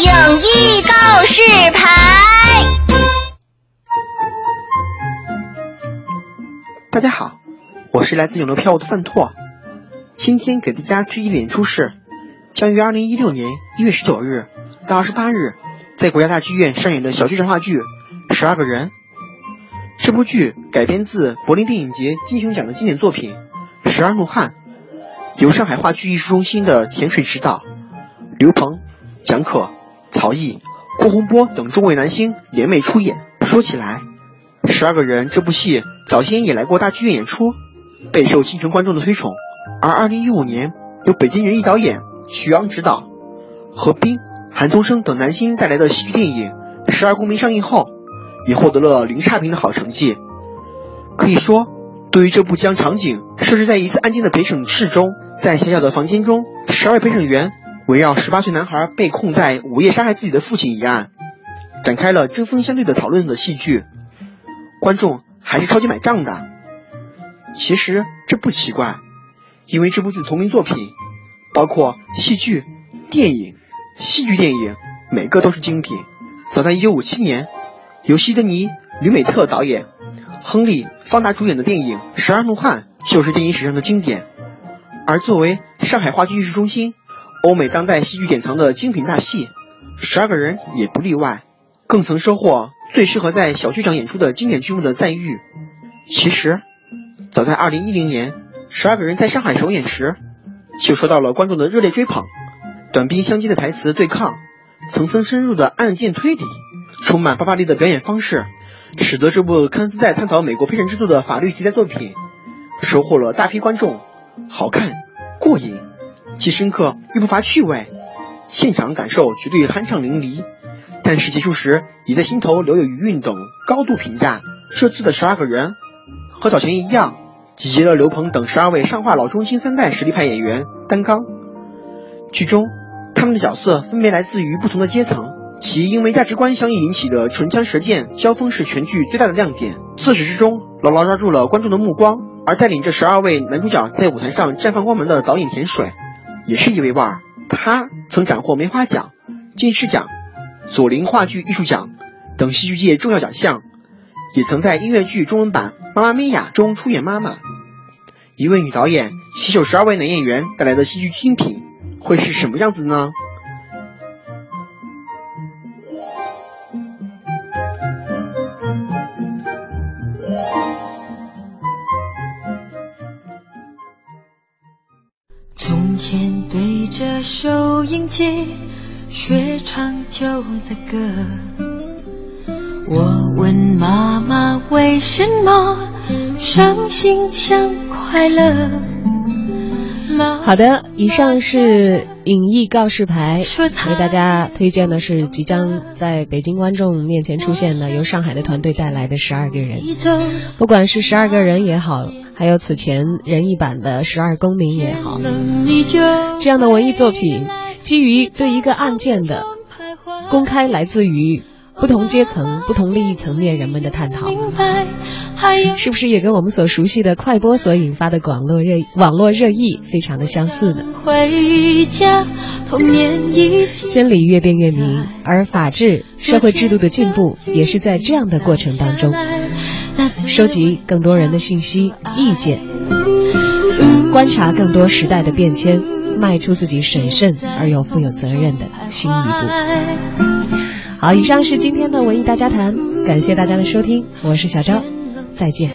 影艺告示牌。大家好，我是来自永乐票务的范拓，今天给大家推荐演出是将于二零一六年一月十九日到二十八日在国家大剧院上演的小剧场话剧《十二个人》。这部剧改编自柏林电影节金熊奖的经典作品《十二怒汉》，由上海话剧艺术中心的田水执导，刘鹏、蒋可、曹毅、郭洪波等众位男星联袂出演。说起来，《十二个人》这部戏早先也来过大剧院演出，备受京城观众的推崇。而二零一五年由北京人艺导演徐昂执导，何冰、韩东升等男星带来的喜剧电影《十二公民》上映后。也获得了零差评的好成绩。可以说，对于这部将场景设置在一次案件的陪审室中，在狭小的房间中，十二位陪审员围绕十八岁男孩被控在午夜杀害自己的父亲一案，展开了针锋相对的讨论的戏剧，观众还是超级买账的。其实这不奇怪，因为这部剧同名作品，包括戏剧、电影、戏剧电影，每个都是精品。早在一九五七年。由西德尼·吕美特导演、亨利·方达主演的电影《十二怒汉》就是电影史上的经典。而作为上海话剧艺术中心、欧美当代戏剧典藏的精品大戏，《十二个人》也不例外，更曾收获最适合在小剧场演出的经典剧目的赞誉。其实，早在2010年，《十二个人》在上海首演时，就受到了观众的热烈追捧。短兵相接的台词对抗，层层深入的案件推理。充满爆发力的表演方式，使得这部看似在探讨美国陪审制度的法律题材作品，收获了大批观众。好看、过瘾，既深刻又不乏趣味，现场感受绝对酣畅淋漓。但是结束时，已在心头留有余韵等高度评价。这次的十二个人，和早前一样，集结了刘鹏等十二位上画老中青三代实力派演员担纲。剧中，他们的角色分别来自于不同的阶层。其因为价值观相异引起的唇枪舌剑交锋是全剧最大的亮点，自始至终牢牢抓住了观众的目光。而带领这十二位男主角在舞台上绽放光芒的导演田水，也是一位腕儿。他曾斩获梅花奖、金狮奖、左琳话剧艺术奖等戏剧界重要奖项，也曾在音乐剧中文版《妈妈咪呀》中出演妈妈。一位女导演携手十二位男演员带来的戏剧精品，会是什么样子呢？着收音机学唱旧的歌，我问妈妈为什么伤心像快乐。好的，以上是影艺告示牌，为大家推荐的是即将在北京观众面前出现的由上海的团队带来的十二个人，不管是十二个人也好。还有此前人艺版的《十二公民》也好，这样的文艺作品，基于对一个案件的公开，来自于不同阶层、不同利益层面人们的探讨，是不是也跟我们所熟悉的快播所引发的网络热网络热议非常的相似呢？真理越辩越明，而法治社会制度的进步也是在这样的过程当中。收集更多人的信息、意见，观察更多时代的变迁，迈出自己审慎而又富有责任的新一步。好，以上是今天的文艺大家谈，感谢大家的收听，我是小昭，再见。